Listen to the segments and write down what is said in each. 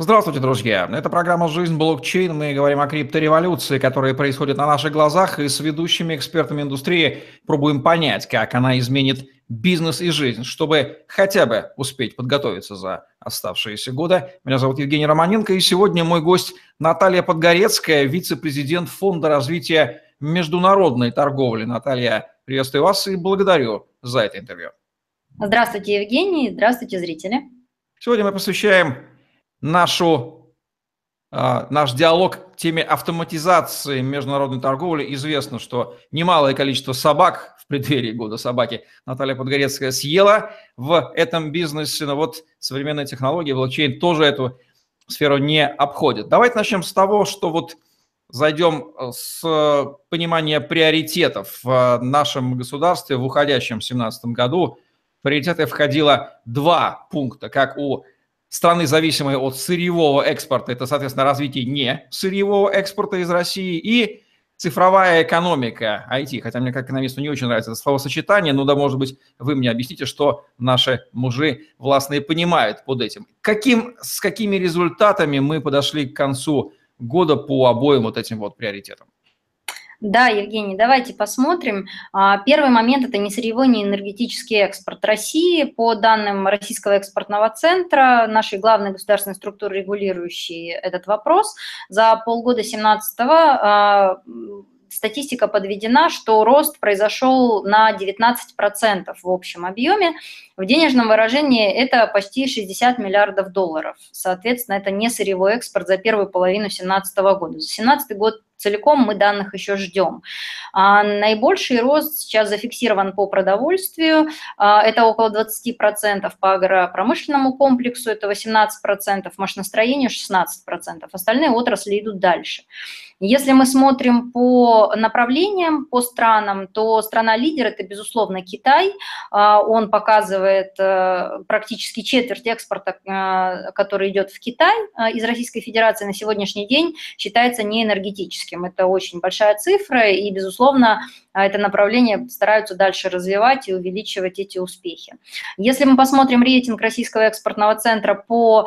Здравствуйте, друзья! Это программа «Жизнь блокчейн». Мы говорим о криптореволюции, которая происходит на наших глазах, и с ведущими экспертами индустрии пробуем понять, как она изменит бизнес и жизнь, чтобы хотя бы успеть подготовиться за оставшиеся годы. Меня зовут Евгений Романенко, и сегодня мой гость Наталья Подгорецкая, вице-президент Фонда развития международной торговли. Наталья, приветствую вас и благодарю за это интервью. Здравствуйте, Евгений, здравствуйте, зрители. Сегодня мы посвящаем нашу, а, наш диалог теме автоматизации международной торговли. Известно, что немалое количество собак в преддверии года собаки Наталья Подгорецкая съела в этом бизнесе. Но вот современные технологии, блокчейн тоже эту сферу не обходит. Давайте начнем с того, что вот зайдем с понимания приоритетов в нашем государстве в уходящем 2017 году. В приоритеты входило два пункта, как у страны, зависимой от сырьевого экспорта, это, соответственно, развитие не сырьевого экспорта из России, и цифровая экономика, IT, хотя мне как экономисту не очень нравится это словосочетание, но да, может быть, вы мне объясните, что наши мужи властные понимают под этим. Каким, с какими результатами мы подошли к концу года по обоим вот этим вот приоритетам? Да, Евгений, давайте посмотрим. А, первый момент – это не сырьевой, не энергетический экспорт России. По данным Российского экспортного центра, нашей главной государственной структуры, регулирующей этот вопрос, за полгода 2017 статистика подведена, что рост произошел на 19% в общем объеме. В денежном выражении это почти 60 миллиардов долларов. Соответственно, это не сырьевой экспорт за первую половину 2017 года. За 2017 год целиком мы данных еще ждем. А наибольший рост сейчас зафиксирован по продовольствию, а, это около 20%, по агропромышленному комплексу это 18%, машиностроению 16%, остальные отрасли идут дальше. Если мы смотрим по направлениям, по странам, то страна-лидер – это, безусловно, Китай. А, он показывает э, практически четверть экспорта, э, который идет в Китай э, из Российской Федерации на сегодняшний день, считается неэнергетическим. Это очень большая цифра, и, безусловно, это направление стараются дальше развивать и увеличивать эти успехи. Если мы посмотрим рейтинг Российского экспортного центра по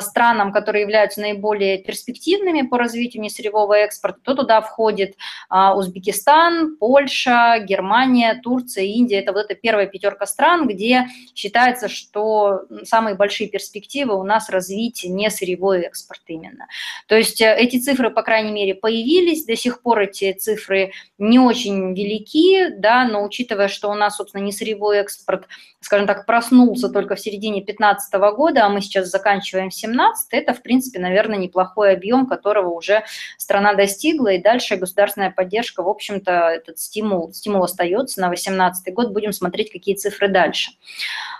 странам, которые являются наиболее перспективными по развитию несырьевого экспорта, то туда входит а, Узбекистан, Польша, Германия, Турция, Индия. Это вот эта первая пятерка стран, где считается, что самые большие перспективы у нас развить не сырьевой экспорт именно. То есть э, эти цифры, по крайней мере, появились, до сих пор эти цифры не очень велики, да, но учитывая, что у нас, собственно, не сырьевой экспорт, скажем так, проснулся только в середине 2015 года, а мы сейчас заканчиваем 17, это, в принципе, наверное, неплохой объем, которого уже страна достигла, и дальше государственная поддержка, в общем-то, этот стимул, стимул остается на 2018 год, будем смотреть, какие цифры дальше.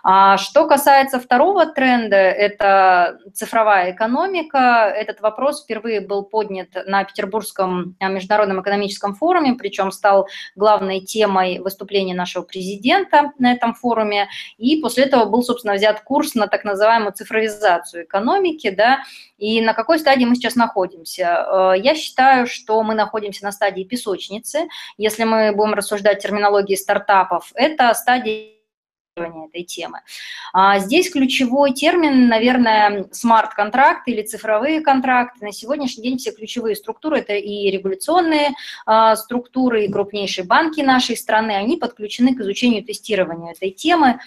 А что касается второго тренда, это цифровая экономика, этот вопрос впервые был поднят на Петербургском международном экономическом форуме, причем стал главной темой выступления нашего президента на этом форуме, и после этого был, собственно, взят курс на так называемую цифровизацию экономики, да, и на какой стадии мы сейчас находимся? Э, я считаю, что мы находимся на стадии песочницы. Если мы будем рассуждать терминологии стартапов, это стадия этой темы. А здесь ключевой термин, наверное, смарт-контракты или цифровые контракты. На сегодняшний день все ключевые структуры, это и регуляционные а, структуры, и крупнейшие банки нашей страны, они подключены к изучению и тестированию этой темы.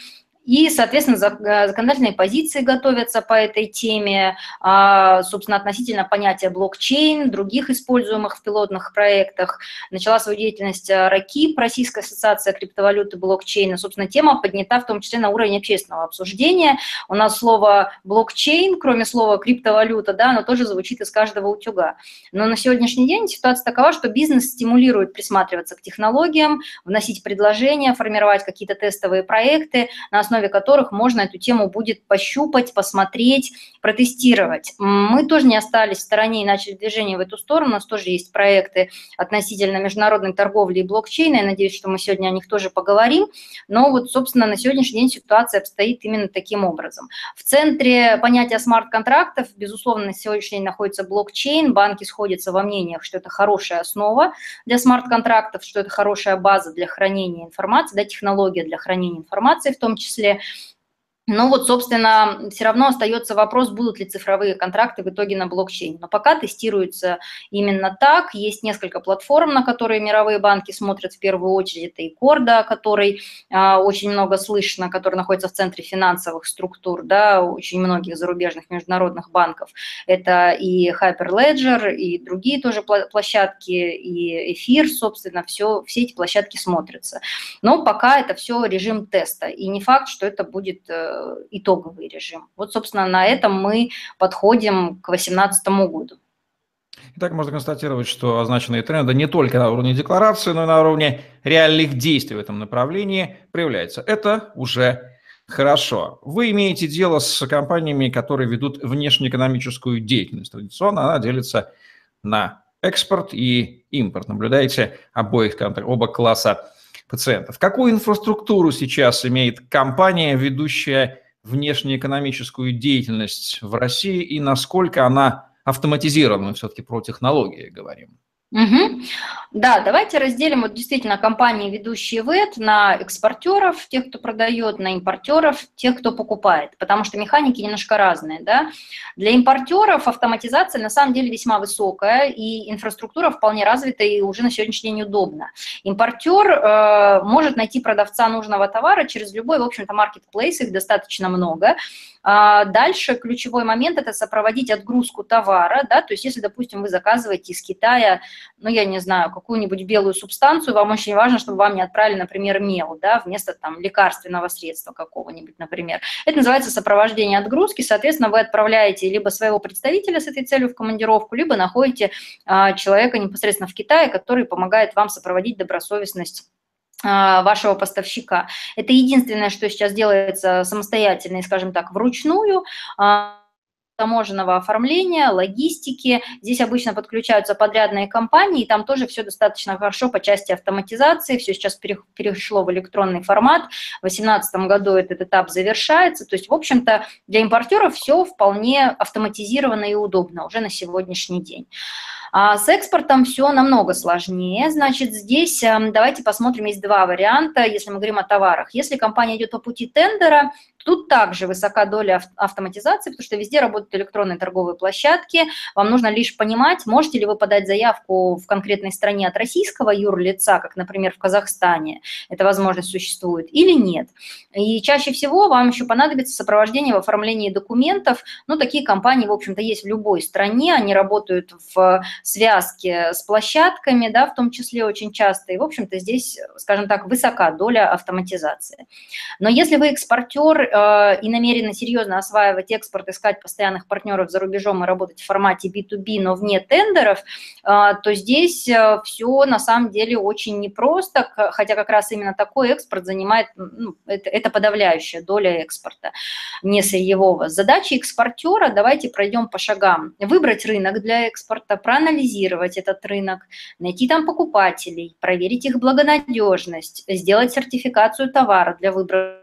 И, соответственно, э, законодательные позиции готовятся по этой теме, а, собственно, относительно понятия блокчейн, других используемых в пилотных проектах. Начала свою деятельность э, РАКИП, Российская ассоциация криптовалюты блокчейна. Собственно, тема поднята в том числе на уровень общественного обсуждения. У нас слово блокчейн, кроме слова криптовалюта, да, оно тоже звучит из каждого утюга. Но на сегодняшний день ситуация такова, что бизнес стимулирует присматриваться к технологиям, вносить предложения, формировать какие-то тестовые проекты на основе которых можно эту тему будет пощупать, посмотреть, протестировать. Мы тоже не остались в стороне и начали движение в эту сторону. У нас тоже есть проекты относительно международной торговли и блокчейна. Я надеюсь, что мы сегодня о них тоже поговорим. Но вот, собственно, на сегодняшний день ситуация обстоит именно таким образом. В центре понятия смарт-контрактов, безусловно, на сегодняшний день находится блокчейн. Банки сходятся во мнениях, что это хорошая основа для смарт-контрактов, что это хорошая база для хранения информации, да, технология для хранения информации в том числе числе. Ну вот, собственно, все равно остается вопрос, будут ли цифровые контракты в итоге на блокчейне. Но пока тестируется именно так. Есть несколько платформ, на которые мировые банки смотрят в первую очередь. Это и Корда, о которой а, очень много слышно, который находится в центре финансовых структур, да, очень многих зарубежных международных банков. Это и Hyperledger, и другие тоже площадки, и Эфир, собственно, все, все эти площадки смотрятся. Но пока это все режим теста. И не факт, что это будет э, итоговый режим. Вот, собственно, на этом мы подходим к 2018 году. Итак, можно констатировать, что означенные тренды не только на уровне декларации, но и на уровне реальных действий в этом направлении проявляются. Это уже хорошо. Вы имеете дело с компаниями, которые ведут внешнеэкономическую деятельность. Традиционно она делится на экспорт и импорт. Наблюдаете обоих, оба класса пациентов. Какую инфраструктуру сейчас имеет компания, ведущая внешнеэкономическую деятельность в России, и насколько она автоматизирована? Мы все-таки про технологии говорим. Угу. Да, давайте разделим вот действительно компании, ведущие ВЭД, на экспортеров, тех, кто продает, на импортеров, тех, кто покупает, потому что механики немножко разные. Да? Для импортеров автоматизация на самом деле весьма высокая, и инфраструктура вполне развита и уже на сегодняшний день удобна. Импортер э, может найти продавца нужного товара через любой, в общем-то, маркетплейс, их достаточно много, дальше ключевой момент – это сопроводить отгрузку товара, да, то есть если, допустим, вы заказываете из Китая, ну, я не знаю, какую-нибудь белую субстанцию, вам очень важно, чтобы вам не отправили, например, мел, да, вместо там лекарственного средства какого-нибудь, например. Это называется сопровождение отгрузки, соответственно, вы отправляете либо своего представителя с этой целью в командировку, либо находите а, человека непосредственно в Китае, который помогает вам сопроводить добросовестность а, вашего поставщика. Это единственное, что сейчас делается самостоятельно и, скажем так, вручную а, таможенного оформления, логистики. Здесь обычно подключаются подрядные компании, и там тоже все достаточно хорошо по части автоматизации, все сейчас перешло в электронный формат. В 2018 году этот этап завершается. То есть, в общем-то, для импортеров все вполне автоматизировано и удобно уже на сегодняшний день. А с экспортом все намного сложнее. Значит, здесь эм, давайте посмотрим, есть два варианта, если мы говорим о товарах. Если компания идет по пути тендера, Тут также высока доля автоматизации, потому что везде работают электронные торговые площадки. Вам нужно лишь понимать, можете ли вы подать заявку в конкретной стране от российского юрлица, как, например, в Казахстане, эта возможность существует, или нет. И чаще всего вам еще понадобится сопровождение в оформлении документов. Ну, такие компании, в общем-то, есть в любой стране, они работают в связке с площадками, да, в том числе очень часто. И, в общем-то, здесь, скажем так, высока доля автоматизации. Но если вы экспортер Э, и намерены серьезно осваивать экспорт, искать постоянных партнеров за рубежом и работать в формате B2B, но вне тендеров, э, то здесь э, все на самом деле очень непросто, хотя как раз именно такой экспорт занимает, ну, это, это подавляющая доля экспорта, не сырьевого. Задача экспортера, давайте пройдем по шагам. Выбрать рынок для экспорта, проанализировать этот рынок, найти там покупателей, проверить их благонадежность, сделать сертификацию товара для выбора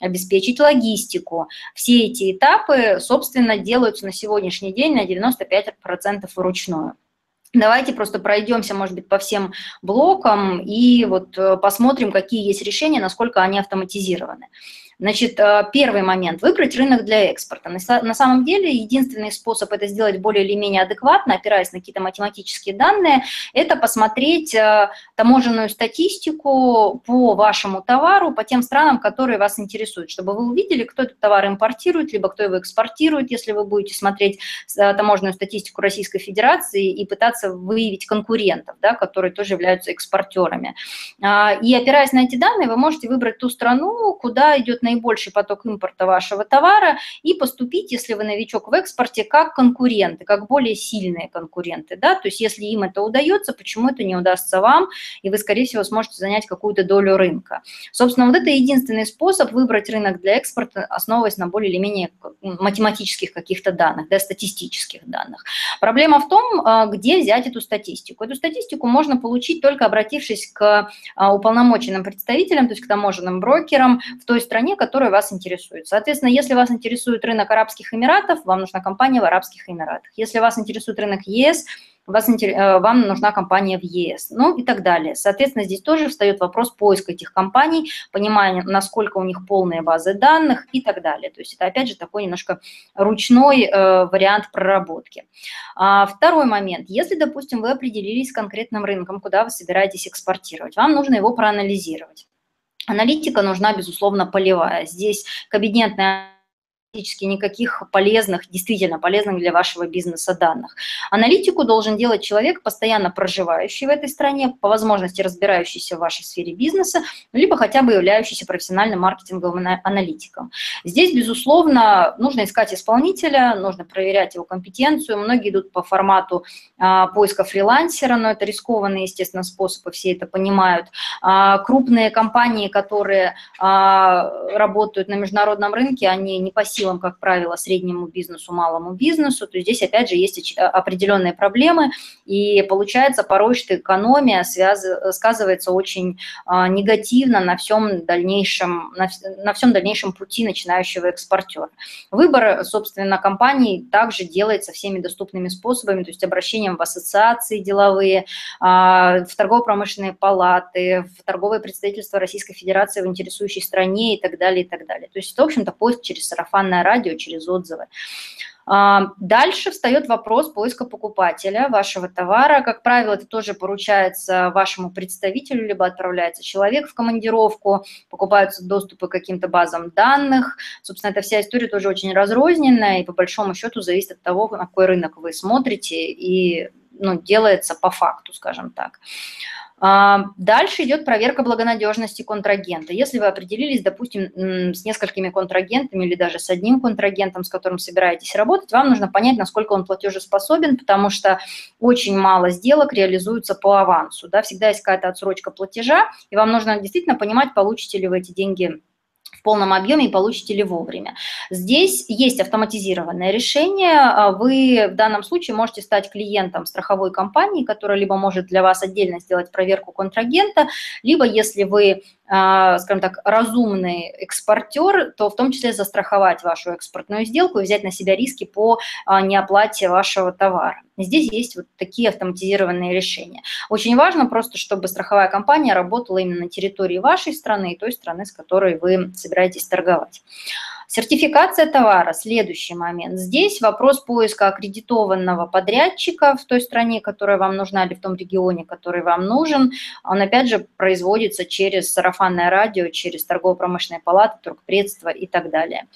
обеспечить логистику. Все эти этапы, собственно, делаются на сегодняшний день на 95% вручную. Давайте просто пройдемся, может быть, по всем блокам и вот э, посмотрим, какие есть решения, насколько они автоматизированы. Значит, э, первый момент – выбрать рынок для экспорта. На самом деле, единственный способ это сделать более или менее адекватно, опираясь на какие-то математические данные, это посмотреть э, таможенную статистику по вашему товару, по тем странам, которые вас интересуют, чтобы вы увидели, кто этот товар импортирует, либо кто его экспортирует, если вы будете смотреть э, таможенную статистику Российской Федерации и пытаться выявить конкурентов, да, которые тоже являются экспортерами. А, и опираясь на эти данные, вы можете выбрать ту страну, куда идет наибольший поток импорта вашего товара и поступить, если вы новичок в экспорте, как конкуренты, как более сильные конкуренты. Да? То есть если им это удается, почему это не удастся вам, и вы, скорее всего, сможете занять какую-то долю рынка. Собственно, вот это единственный способ выбрать рынок для экспорта, основываясь на более или менее математических каких-то данных, да, статистических данных. Проблема в том, а, где взять эту статистику. Эту статистику можно получить только обратившись к а, уполномоченным представителям, то есть к таможенным брокерам в той стране, которые вас интересуют. Соответственно, если вас интересует рынок Арабских Эмиратов, вам нужна компания в Арабских Эмиратах. Если вас интересует рынок ЕС, вас, э, вам нужна компания в ЕС, ну и так далее. Соответственно, здесь тоже встает вопрос поиска этих компаний, понимания, насколько у них полные базы данных и так далее. То есть это, опять же, такой немножко ручной э, вариант проработки. А, второй момент. Если, допустим, вы определились с конкретным рынком, куда вы собираетесь экспортировать, вам нужно его проанализировать. Аналитика нужна, безусловно, полевая. Здесь кабинетная практически никаких полезных, действительно полезных для вашего бизнеса данных. Аналитику должен делать человек, постоянно проживающий в этой стране, по возможности разбирающийся в вашей сфере бизнеса, либо хотя бы являющийся профессиональным маркетинговым аналитиком. Здесь, безусловно, нужно искать исполнителя, нужно проверять его компетенцию. Многие идут по формату а, поиска фрилансера, но это рискованный, естественно, способ, и все это понимают. А, крупные компании, которые а, работают на международном рынке, они не по силам как правило, среднему бизнесу, малому бизнесу, то здесь, опять же, есть э, определенные проблемы, и получается порой, что экономия связ... сказывается очень а, негативно на всем дальнейшем, на, на всем дальнейшем пути начинающего экспортера. Выбор, собственно, компаний также делается всеми доступными способами, то есть обращением в ассоциации деловые, а, в торгово-промышленные палаты, в торговое представительство Российской Федерации в интересующей стране и так далее, и так далее. То есть, в общем-то, поиск через сарафан сарафанное радио, через отзывы. А, дальше встает вопрос поиска покупателя вашего товара. Как правило, это тоже поручается вашему представителю, либо отправляется человек в командировку, покупаются доступы к каким-то базам данных. Собственно, эта вся история тоже очень разрозненная и по большому счету зависит от того, на какой рынок вы смотрите и ну, делается по факту, скажем так. А, дальше идет проверка благонадежности контрагента. Если вы определились, допустим, с несколькими контрагентами или даже с одним контрагентом, с которым собираетесь работать, вам нужно понять, насколько он платежеспособен, потому что очень мало сделок реализуются по авансу. Да? Всегда есть какая-то отсрочка платежа, и вам нужно действительно понимать, получите ли вы эти деньги в полном объеме и получите ли вовремя. Здесь есть автоматизированное решение. А вы в данном случае можете стать клиентом страховой компании, которая либо может для вас отдельно сделать проверку контрагента, либо если вы а, скажем так, разумный экспортер, то в том числе застраховать вашу экспортную сделку и взять на себя риски по а, неоплате вашего товара. Здесь есть вот такие автоматизированные решения. Очень важно просто, чтобы страховая компания работала именно на территории вашей страны и той страны, с которой вы собираетесь торговать. Сертификация товара – следующий момент. Здесь вопрос поиска аккредитованного подрядчика в той стране, которая вам нужна, или в том регионе, который вам нужен. Он, опять же, производится через сарафанное радио, через торгово-промышленные палаты, торгпредства и так далее.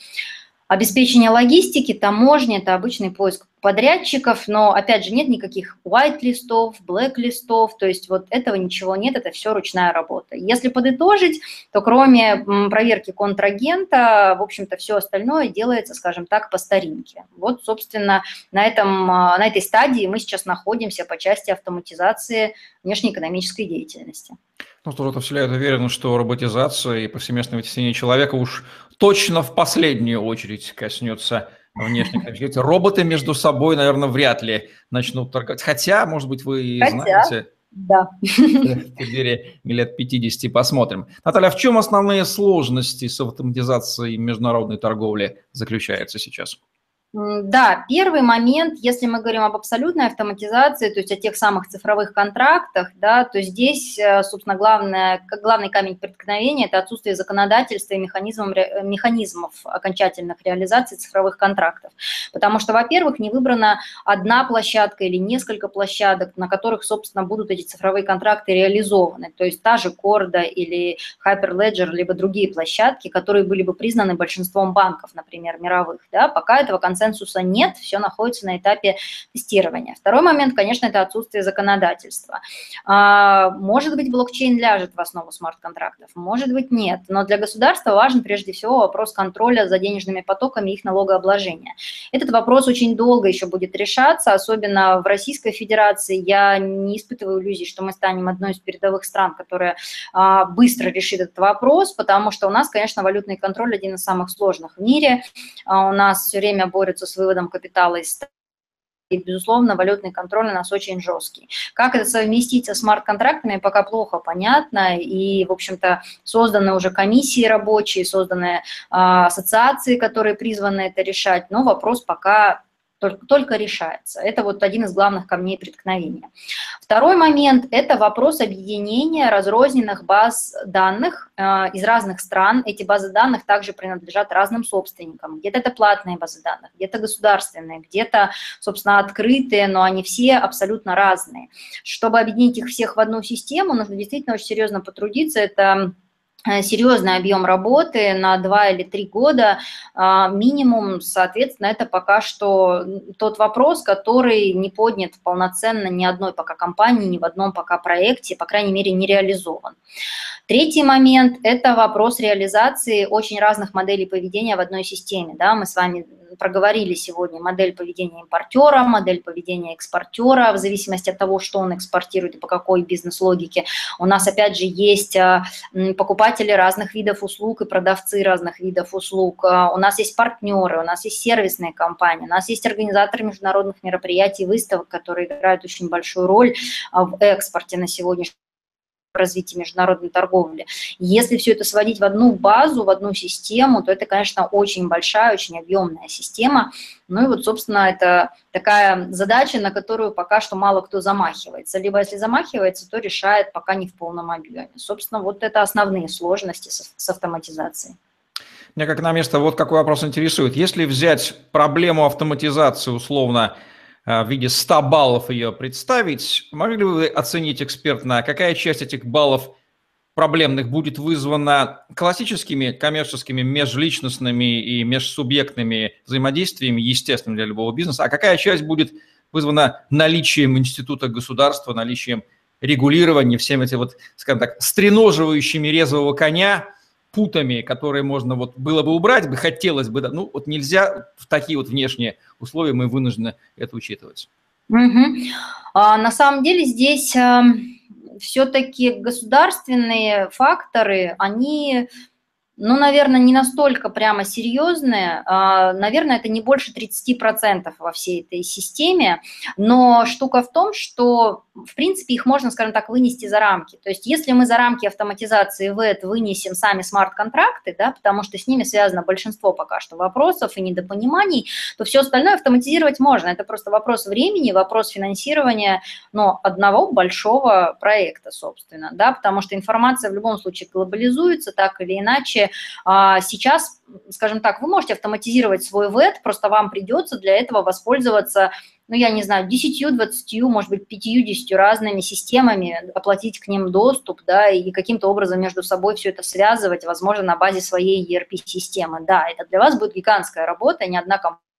Обеспечение логистики, таможни – это обычный поиск подрядчиков, но, опять же, нет никаких white-листов, black-листов, то есть вот этого ничего нет, это все ручная работа. Если подытожить, то кроме проверки контрагента, в общем-то, все остальное делается, скажем так, по старинке. Вот, собственно, на, этом, а, на этой стадии мы сейчас находимся по части автоматизации внешнеэкономической деятельности. Ну, тоже это вселяет уверенность, что роботизация и повсеместное вытеснение человека уж точно в последнюю очередь коснется внешних объектов. Роботы между собой, наверное, вряд ли начнут торговать. Хотя, может быть, вы и Хотя, знаете. Да. В преддверии лет 50 посмотрим. Наталья, в чем основные сложности с автоматизацией международной торговли заключаются сейчас? Да, первый момент, если мы говорим об абсолютной автоматизации, то есть о тех самых цифровых контрактах, да, то здесь, э, собственно, главное, главный камень преткновения – это отсутствие законодательства и механизмов, механизмов окончательных реализаций цифровых контрактов. Потому что, во-первых, не выбрана одна площадка или несколько площадок, на которых, собственно, будут эти цифровые контракты реализованы. То есть та же Корда или Hyperledger, либо другие площадки, которые были бы признаны большинством банков, например, мировых. Да, пока этого концепта консенсуса нет, все находится на этапе тестирования. Второй момент, конечно, это отсутствие законодательства. А, может быть, блокчейн ляжет в основу смарт-контрактов, может быть, нет, но для государства важен прежде всего вопрос контроля за денежными потоками и их налогообложения. Этот вопрос очень долго еще будет решаться, особенно в Российской Федерации. Я не испытываю иллюзий, что мы станем одной из передовых стран, которая а, быстро решит этот вопрос, потому что у нас, конечно, валютный контроль один из самых сложных в мире. А, у нас все время борются борются с выводом капитала из и, безусловно, валютный контроль у нас очень жесткий. Как это совместить со смарт-контрактами, пока плохо понятно, и, в общем-то, созданы уже комиссии рабочие, созданы а, ассоциации, которые призваны это решать, но вопрос пока только, только решается. Это вот один из главных камней преткновения. Второй момент – это вопрос объединения разрозненных баз данных э, из разных стран. Эти базы данных также принадлежат разным собственникам. Где-то это платные базы данных, где-то государственные, где-то, собственно, открытые, но они все абсолютно разные. Чтобы объединить их всех в одну систему, нужно действительно очень серьезно потрудиться. Это серьезный объем работы на два или три года а, минимум, соответственно, это пока что тот вопрос, который не поднят полноценно ни одной пока компании, ни в одном пока проекте, по крайней мере, не реализован. Третий момент – это вопрос реализации очень разных моделей поведения в одной системе. Да, мы с вами проговорили сегодня модель поведения импортера, модель поведения экспортера, в зависимости от того, что он экспортирует и по какой бизнес-логике. У нас, опять же, есть а, покупатели разных видов услуг и продавцы разных видов услуг. А, у нас есть партнеры, у нас есть сервисные компании, у нас есть организаторы международных мероприятий, выставок, которые играют очень большую роль а, в экспорте на сегодняшний развитии международной торговли. Если все это сводить в одну базу, в одну систему, то это, конечно, очень большая, очень объемная система. Ну и вот, собственно, это такая задача, на которую пока что мало кто замахивается. Либо если замахивается, то решает пока не в полном объеме. Собственно, вот это основные сложности с, автоматизацией. Мне как на место вот какой вопрос интересует. Если взять проблему автоматизации условно в виде 100 баллов ее представить, могли бы вы оценить экспертно, какая часть этих баллов проблемных будет вызвана классическими коммерческими межличностными и межсубъектными взаимодействиями, естественными для любого бизнеса, а какая часть будет вызвана наличием института государства, наличием регулирования, всем этим вот, скажем так, стреноживающими резвого коня – путами, которые можно вот было бы убрать, бы хотелось бы, ну вот нельзя в такие вот внешние условия, мы вынуждены это учитывать. Угу. А, на самом деле здесь э, эм, все-таки государственные факторы, они ну, наверное, не настолько прямо серьезные. А, наверное, это не больше 30% во всей этой системе. Но штука в том, что, в принципе, их можно, скажем так, вынести за рамки. То есть если мы за рамки автоматизации ВЭД вынесем сами смарт-контракты, да, потому что с ними связано большинство пока что вопросов и недопониманий, то все остальное автоматизировать можно. Это просто вопрос времени, вопрос финансирования но одного большого проекта, собственно. Да, потому что информация в любом случае глобализуется так или иначе сейчас, скажем так, вы можете автоматизировать свой ВЭД, просто вам придется для этого воспользоваться ну, я не знаю, 10, 20, может быть, 50 разными системами, оплатить к ним доступ, да, и каким-то образом между собой все это связывать, возможно, на базе своей ERP-системы. Да, это для вас будет гигантская работа, ни одна компания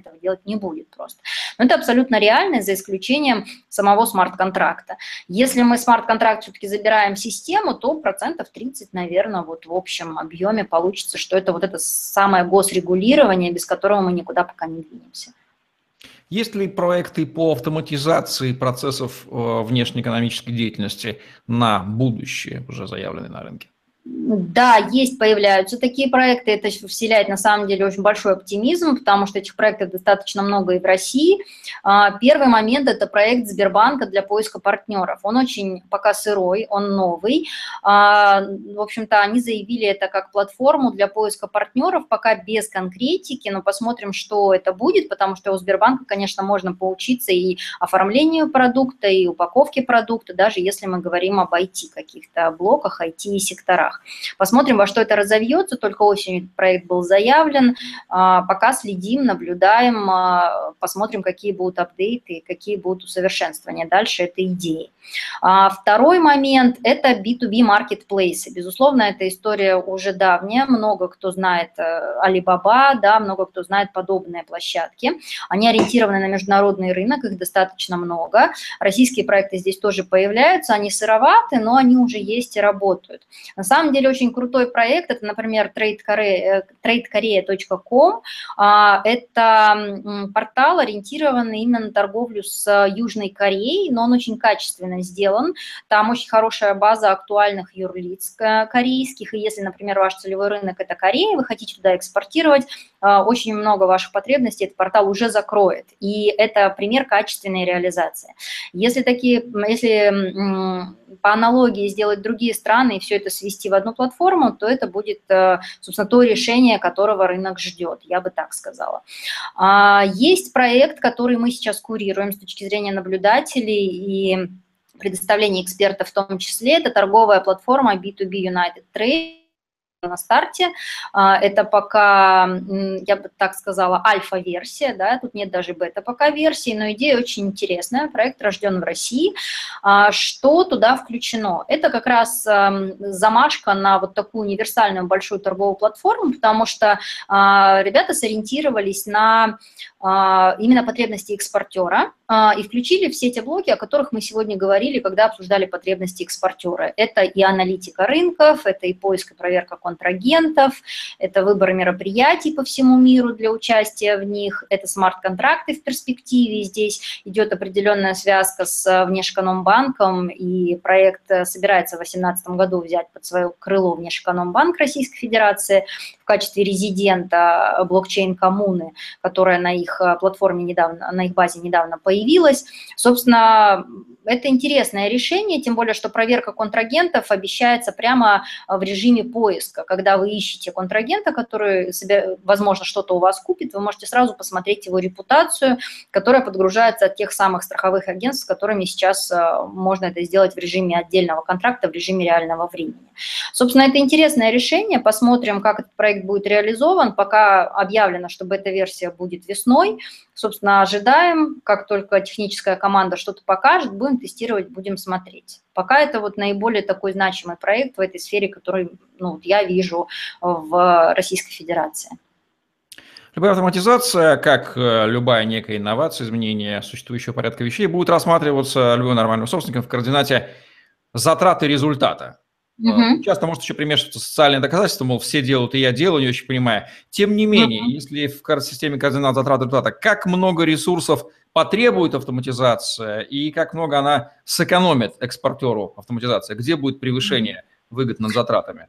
этого делать не будет просто. Но это абсолютно реально, за исключением самого смарт-контракта. Если мы смарт-контракт все-таки забираем систему, то процентов 30, наверное, вот в общем объеме получится, что это вот это самое госрегулирование, без которого мы никуда пока не двинемся. Есть ли проекты по автоматизации процессов э, внешнеэкономической деятельности на будущее, уже заявленные на рынке? Да, есть, появляются такие проекты, это вселяет на самом деле очень большой оптимизм, потому что этих проектов достаточно много и в России. А, первый момент – это проект Сбербанка для поиска партнеров. Он очень пока сырой, он новый. А, в общем-то, они заявили это как платформу для поиска партнеров, пока без конкретики, но посмотрим, что это будет, потому что у Сбербанка, конечно, можно поучиться и оформлению продукта, и упаковке продукта, даже если мы говорим об IT каких-то блоках, IT-секторах Посмотрим, во что это разовьется. Только осенью проект был заявлен. А, пока следим, наблюдаем, а, посмотрим, какие будут апдейты, какие будут усовершенствования дальше этой идеи. А, второй момент – это B2B маркетплейсы. Безусловно, эта история уже давняя. Много кто знает э, Alibaba, да, много кто знает подобные площадки. Они ориентированы на международный рынок, их достаточно много. Российские проекты здесь тоже появляются, они сыроваты, но они уже есть и работают. На самом самом деле очень крутой проект, это, например, tradekorea.com, а, это портал, ориентированный именно на торговлю с Южной Кореей, но он очень качественно сделан, там очень хорошая база актуальных юрлиц корейских, и если, например, ваш целевой рынок – это Корея, вы хотите туда экспортировать, очень много ваших потребностей этот портал уже закроет. И это пример качественной реализации. Если такие, если по аналогии сделать другие страны и все это свести в одну платформу, то это будет, собственно, то решение, которого рынок ждет, я бы так сказала. А, есть проект, который мы сейчас курируем с точки зрения наблюдателей и предоставления экспертов в том числе. Это торговая платформа B2B United Trade на старте. А, это пока, я бы так сказала, альфа-версия, да, тут нет даже бета пока версии, но идея очень интересная, проект рожден в России. А, что туда включено? Это как раз замашка на вот такую универсальную большую торговую платформу, потому что а, ребята сориентировались на именно потребности экспортера и включили все те блоки, о которых мы сегодня говорили, когда обсуждали потребности экспортера. Это и аналитика рынков, это и поиск и проверка контрагентов, это выбор мероприятий по всему миру для участия в них, это смарт-контракты в перспективе. Здесь идет определенная связка с Внешэкономбанком, и проект собирается в 2018 году взять под свое крыло Внешэкономбанк Российской Федерации в качестве резидента блокчейн-коммуны, которая на их платформе недавно, на их базе недавно появилась. Собственно, это интересное решение, тем более, что проверка контрагентов обещается прямо в режиме поиска. Когда вы ищете контрагента, который, себе, возможно, что-то у вас купит, вы можете сразу посмотреть его репутацию, которая подгружается от тех самых страховых агентств, с которыми сейчас э, можно это сделать в режиме отдельного контракта, в режиме реального времени. Собственно, это интересное решение. Посмотрим, как этот проект будет реализован. Пока объявлено, что бета-версия будет весной. Собственно, ожидаем, как только техническая команда что-то покажет, будем тестировать, будем смотреть. Пока это вот наиболее такой значимый проект в этой сфере, который ну, я вижу в Российской Федерации. Любая автоматизация, как э, любая некая инновация, изменение существующего порядка вещей, будет рассматриваться любым нормальным собственником в координате затраты результата. Угу. Часто может еще примешиваться социальные доказательства, мол, все делают, и я делаю, не очень понимая. Тем не менее, угу. если в системе координат затрат результата, как много ресурсов потребует автоматизация и как много она сэкономит экспортеру автоматизация, где будет превышение выгод над затратами?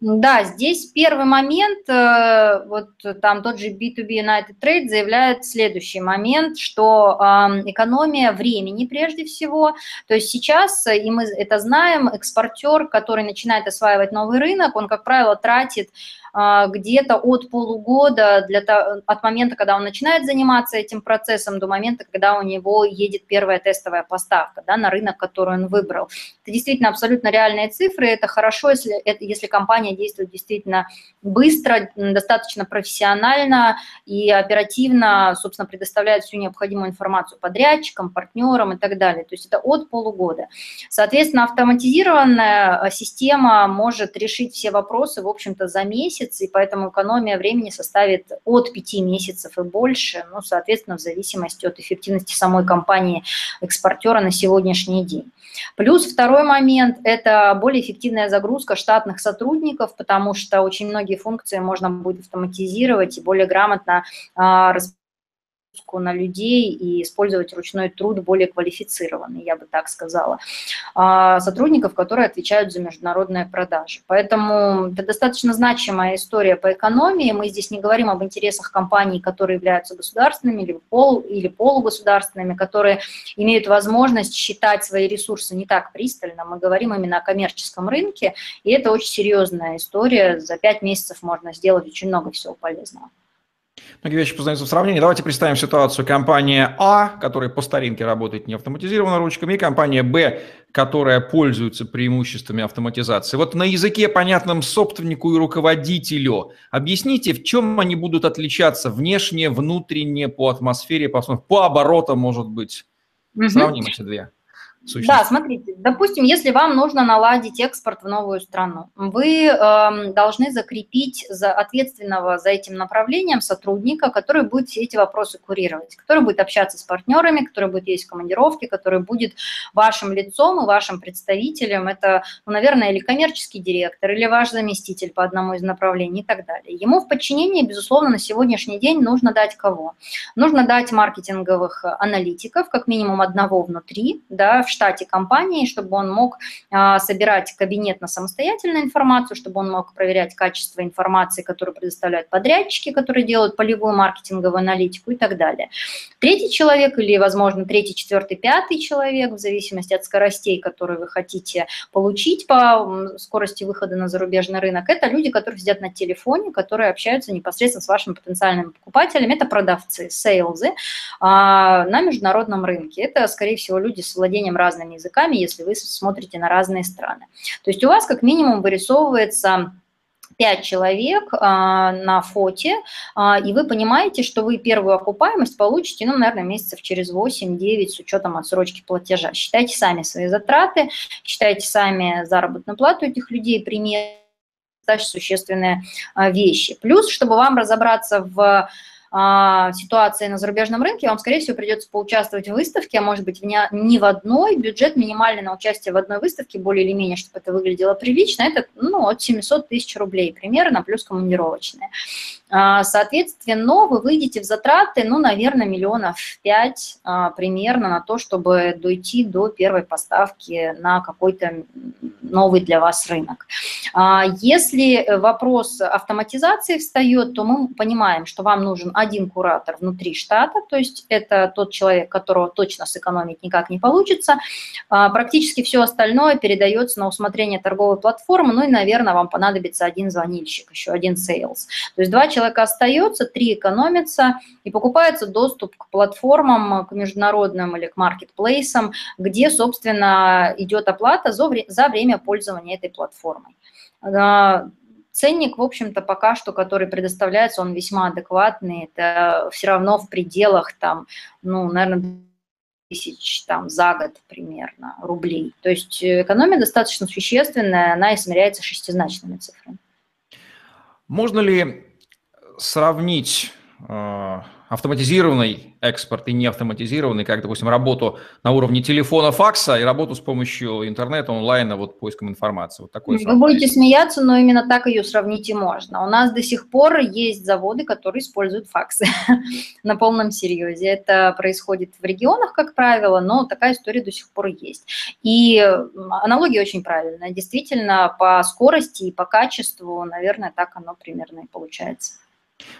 Да, здесь первый момент, э, вот там тот же B2B United Trade заявляет следующий момент, что экономия времени прежде всего, то есть сейчас, и мы это знаем, экспортер, который начинает осваивать новый рынок, он, как правило, тратит где-то от полугода для, от момента, когда он начинает заниматься этим процессом, до момента, когда у него едет первая тестовая поставка да, на рынок, который он выбрал. Это действительно абсолютно реальные цифры. Это хорошо, если, если компания действует действительно быстро, достаточно профессионально и оперативно, собственно, предоставляет всю необходимую информацию подрядчикам, партнерам и так далее. То есть это от полугода. Соответственно, автоматизированная система может решить все вопросы, в общем-то, за месяц, месяц, и поэтому экономия времени составит от 5 месяцев и больше, ну, соответственно, в зависимости от эффективности самой компании-экспортера на сегодняшний день. Плюс второй момент – это более эффективная загрузка штатных сотрудников, потому что очень многие функции можно будет автоматизировать и более грамотно а, на людей и использовать ручной труд более квалифицированный, я бы так сказала, а, сотрудников, которые отвечают за международные продажи. Поэтому это достаточно значимая история по экономии. Мы здесь не говорим об интересах компаний, которые являются государственными или, пол, или полугосударственными, которые имеют возможность считать свои ресурсы не так пристально. Мы говорим именно о коммерческом рынке, и это очень серьезная история. За пять месяцев можно сделать очень много всего полезного. Многие вещи познаются в сравнении. Давайте представим ситуацию. Компания А, которая по старинке работает не автоматизированно ручками, и компания Б, которая пользуется преимуществами автоматизации. Вот на языке, понятном собственнику и руководителю, объясните, в чем они будут отличаться внешне, внутренне, по атмосфере, по, по оборотам, может быть. Угу. Сравним эти две. Сущность. Да, смотрите, допустим, если вам нужно наладить экспорт в новую страну, вы э, должны закрепить за ответственного за этим направлением сотрудника, который будет все эти вопросы курировать, который будет общаться с партнерами, который будет есть в командировке, который будет вашим лицом и вашим представителем. Это, ну, наверное, или коммерческий директор, или ваш заместитель по одному из направлений и так далее. Ему в подчинении, безусловно, на сегодняшний день нужно дать кого? Нужно дать маркетинговых аналитиков, как минимум одного внутри, да, в в штате компании, чтобы он мог а, собирать кабинет на самостоятельную информацию, чтобы он мог проверять качество информации, которую предоставляют подрядчики, которые делают полевую маркетинговую аналитику и так далее. Третий человек или, возможно, третий, четвертый, пятый человек, в зависимости от скоростей, которые вы хотите получить по скорости выхода на зарубежный рынок, это люди, которые сидят на телефоне, которые общаются непосредственно с вашими потенциальными покупателями. Это продавцы, сейлзы а, на международном рынке. Это, скорее всего, люди с владением разными языками, если вы смотрите на разные страны. То есть у вас как минимум вырисовывается 5 человек а, на фоте, а, и вы понимаете, что вы первую окупаемость получите, ну, наверное, месяцев через 8-9 с учетом отсрочки платежа. Считайте сами свои затраты, считайте сами заработную плату этих людей, примерно существенные а, вещи. Плюс, чтобы вам разобраться в ситуации на зарубежном рынке, вам, скорее всего, придется поучаствовать в выставке, а может быть, не в одной. Бюджет минимальный на участие в одной выставке, более или менее, чтобы это выглядело прилично, это ну, от 700 тысяч рублей примерно, плюс командировочные. А, соответственно, вы выйдете в затраты, ну, наверное, миллионов пять а, примерно на то, чтобы дойти до первой поставки на какой-то новый для вас рынок. А, если вопрос автоматизации встает, то мы понимаем, что вам нужен один куратор внутри штата, то есть это тот человек, которого точно сэкономить никак не получится. Практически все остальное передается на усмотрение торговой платформы, ну и, наверное, вам понадобится один звонильщик, еще один sales. То есть два человека остается, три экономится, и покупается доступ к платформам, к международным или к маркетплейсам, где, собственно, идет оплата за, за время пользования этой платформой. А, ценник, в общем-то, пока что, который предоставляется, он весьма адекватный. Это все равно в пределах, там, ну, наверное, тысяч там, за год примерно рублей. То есть экономия достаточно существенная, она измеряется шестизначными цифрами. Можно ли сравнить э, автоматизированный экспорт и неавтоматизированный, как, допустим, работу на уровне телефона, факса и работу с помощью интернета, онлайна, вот поиском информации. Вот такое Вы будете смеяться, но именно так ее сравнить и можно. У нас до сих пор есть заводы, которые используют факсы на полном серьезе. Это происходит в регионах, как правило, но такая история до сих пор есть. И аналогия очень правильная. Действительно, по скорости и по качеству, наверное, так оно примерно и получается.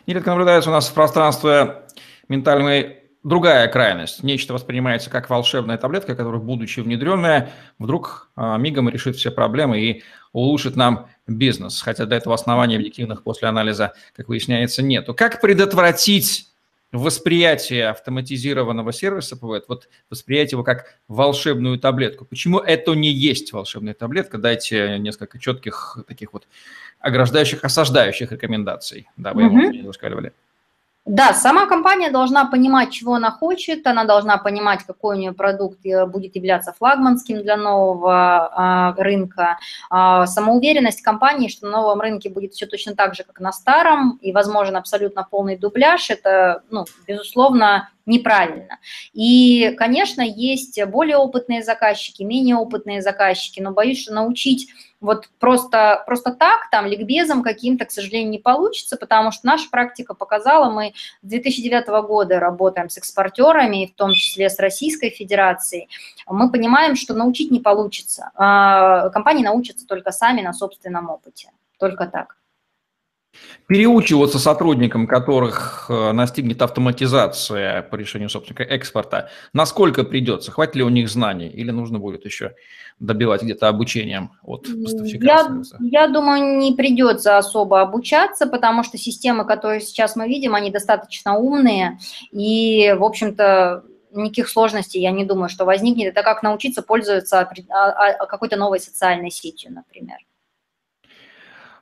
Нередко наблюдается у нас в пространстве ментальной другая крайность. Нечто воспринимается как волшебная таблетка, которая, будучи внедренная, вдруг а, мигом решит все проблемы и улучшит нам бизнес. Хотя до этого оснований объективных после анализа, как выясняется, нету. Как предотвратить восприятие автоматизированного сервиса ПВЭТ, вот восприятие его как волшебную таблетку. Почему это не есть волшебная таблетка? Дайте несколько четких таких вот ограждающих, осаждающих рекомендаций, дабы угу. эмоции не зашкаливали. Да, сама компания должна понимать, чего она хочет, она должна понимать, какой у нее продукт э, будет являться флагманским для нового э, рынка. Э, самоуверенность компании, что на новом рынке будет все точно так же, как на старом, и, возможно, абсолютно полный дубляж, это, ну, безусловно, неправильно. И, конечно, есть более опытные заказчики, менее опытные заказчики, но боюсь, что научить вот просто, просто так, там, ликбезом каким-то, к сожалению, не получится, потому что наша практика показала, мы с 2009 года работаем с экспортерами, в том числе с Российской Федерацией, мы понимаем, что научить не получится. А, компании научатся только сами на собственном опыте, только так. Переучиваться сотрудникам, которых э, настигнет автоматизация по решению собственника экспорта, насколько придется? Хватит ли у них знаний или нужно будет еще добивать где-то обучением от поставщика я, Я думаю, не придется особо обучаться, потому что системы, которые сейчас мы видим, они достаточно умные, и, в общем-то, никаких сложностей я не думаю, что возникнет. Это как научиться пользоваться а, а, какой-то новой социальной сетью, например.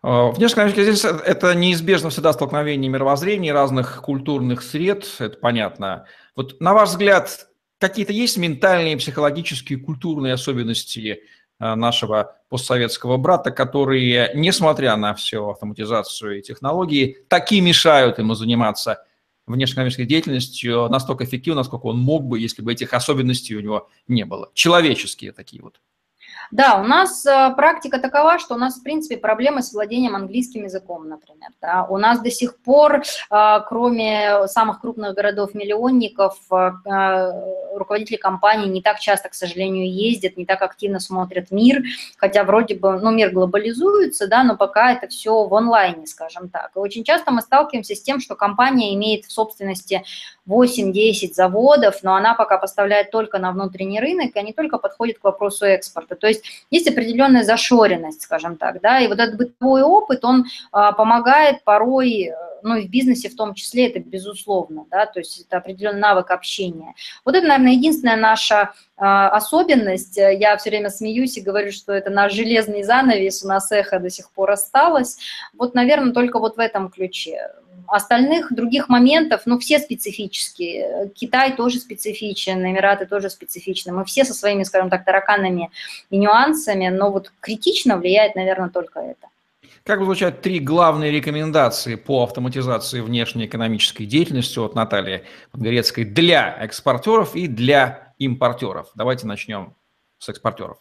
А, внешне, здесь это неизбежно всегда столкновение мировоззрений, разных культурных сред, это понятно. Вот на ваш взгляд, какие-то есть ментальные, психологические, культурные особенности а, нашего постсоветского брата, которые, несмотря на всю автоматизацию и технологии, таки мешают ему заниматься внешнеэкономической деятельностью настолько эффективно, насколько он мог бы, если бы этих особенностей у него не было. Человеческие такие вот. Да, у нас э, практика такова, что у нас, в принципе, проблемы с владением английским языком, например. Да. У нас до сих пор, э, кроме самых крупных городов-миллионников, э, руководители компаний не так часто, к сожалению, ездят, не так активно смотрят мир, хотя вроде бы, ну, мир глобализуется, да, но пока это все в онлайне, скажем так. И очень часто мы сталкиваемся с тем, что компания имеет в собственности 8-10 заводов, но она пока поставляет только на внутренний рынок, и они только подходят к вопросу экспорта. То есть есть определенная зашоренность, скажем так, да, и вот этот бытовой опыт, он а, помогает порой ну и в бизнесе в том числе это безусловно, да, то есть это определенный навык общения. Вот это, наверное, единственная наша э, особенность. Я все время смеюсь и говорю, что это наш железный занавес, у нас эхо до сих пор осталось. Вот, наверное, только вот в этом ключе. Остальных других моментов, ну, все специфические. Китай тоже специфичен, Эмираты тоже специфичны. Мы все со своими, скажем так, тараканами и нюансами, но вот критично влияет, наверное, только это. Как звучат три главные рекомендации по автоматизации внешней экономической деятельности от Натальи Подгорецкой для экспортеров и для импортеров? Давайте начнем с экспортеров.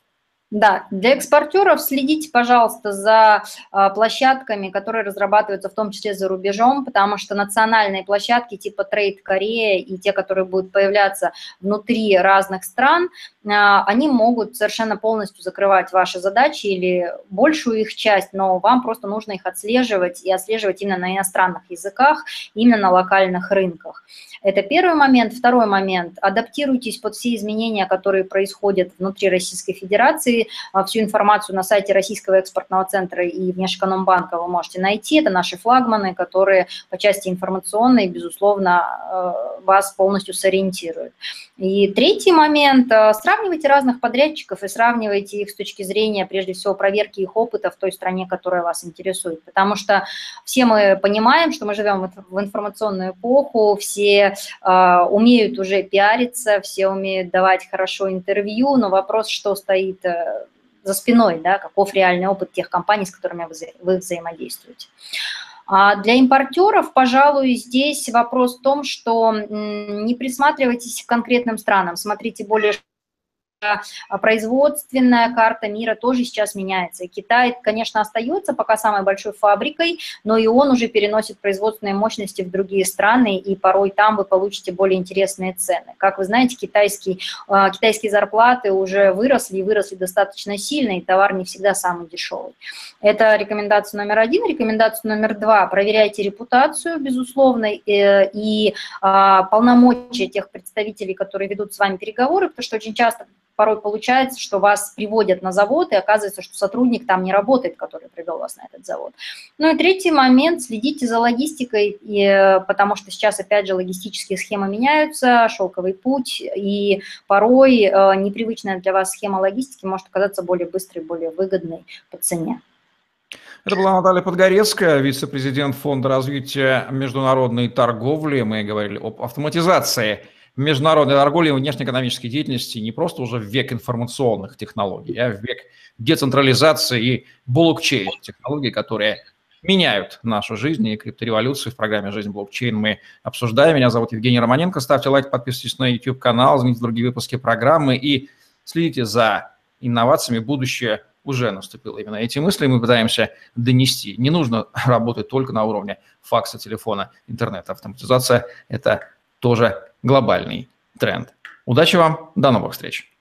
Да, для экспортеров следите, пожалуйста, за а, площадками, которые разрабатываются в том числе за рубежом, потому что национальные площадки типа Trade Korea и те, которые будут появляться внутри разных стран, а, они могут совершенно полностью закрывать ваши задачи или большую их часть, но вам просто нужно их отслеживать и отслеживать именно на иностранных языках, именно на локальных рынках. Это первый момент. Второй момент. Адаптируйтесь под все изменения, которые происходят внутри Российской Федерации. А, всю информацию на сайте Российского экспортного центра и Внешэкономбанка вы можете найти. Это наши флагманы, которые по части информационной, безусловно, э, вас полностью сориентируют. И третий момент. Э, сравнивайте разных подрядчиков и сравнивайте их с точки зрения, прежде всего, проверки их опыта в той стране, которая вас интересует. Потому что все мы понимаем, что мы живем в информационную эпоху, все э, умеют уже пиариться, все умеют давать хорошо интервью, но вопрос, что стоит э, за спиной, да, каков реальный опыт тех компаний, с которыми вы, вы взаимодействуете. А для импортеров, пожалуй, здесь вопрос в том, что не присматривайтесь к конкретным странам, смотрите более производственная карта мира тоже сейчас меняется. И Китай, конечно, остается пока самой большой фабрикой, но и он уже переносит производственные мощности в другие страны, и порой там вы получите более интересные цены. Как вы знаете, китайские, а, китайские зарплаты уже выросли и выросли достаточно сильно, и товар не всегда самый дешевый. Это рекомендация номер один. Рекомендация номер два – проверяйте репутацию, безусловно, э, и а, полномочия тех представителей, которые ведут с вами переговоры, потому что очень часто порой получается, что вас приводят на завод, и оказывается, что сотрудник там не работает, который привел вас на этот завод. Ну и третий момент, следите за логистикой, и, потому что сейчас, опять же, логистические схемы меняются, шелковый путь, и порой э, непривычная для вас схема логистики может оказаться более быстрой, более выгодной по цене. Это была Наталья Подгорецкая, вице-президент Фонда развития международной торговли. Мы говорили об автоматизации международной торговли и внешнеэкономической деятельности не просто уже в век информационных технологий, а в век децентрализации и блокчейн технологий, которые меняют нашу жизнь и криптореволюцию. В программе «Жизнь блокчейн» мы обсуждаем. Меня зовут Евгений Романенко. Ставьте лайк, подписывайтесь на YouTube-канал, смотрите другие выпуски программы и следите за инновациями. Будущее уже наступило. Именно эти мысли мы пытаемся донести. Не нужно работать только на уровне факса, телефона, интернета. Автоматизация – это тоже глобальный тренд. Удачи вам, до новых встреч!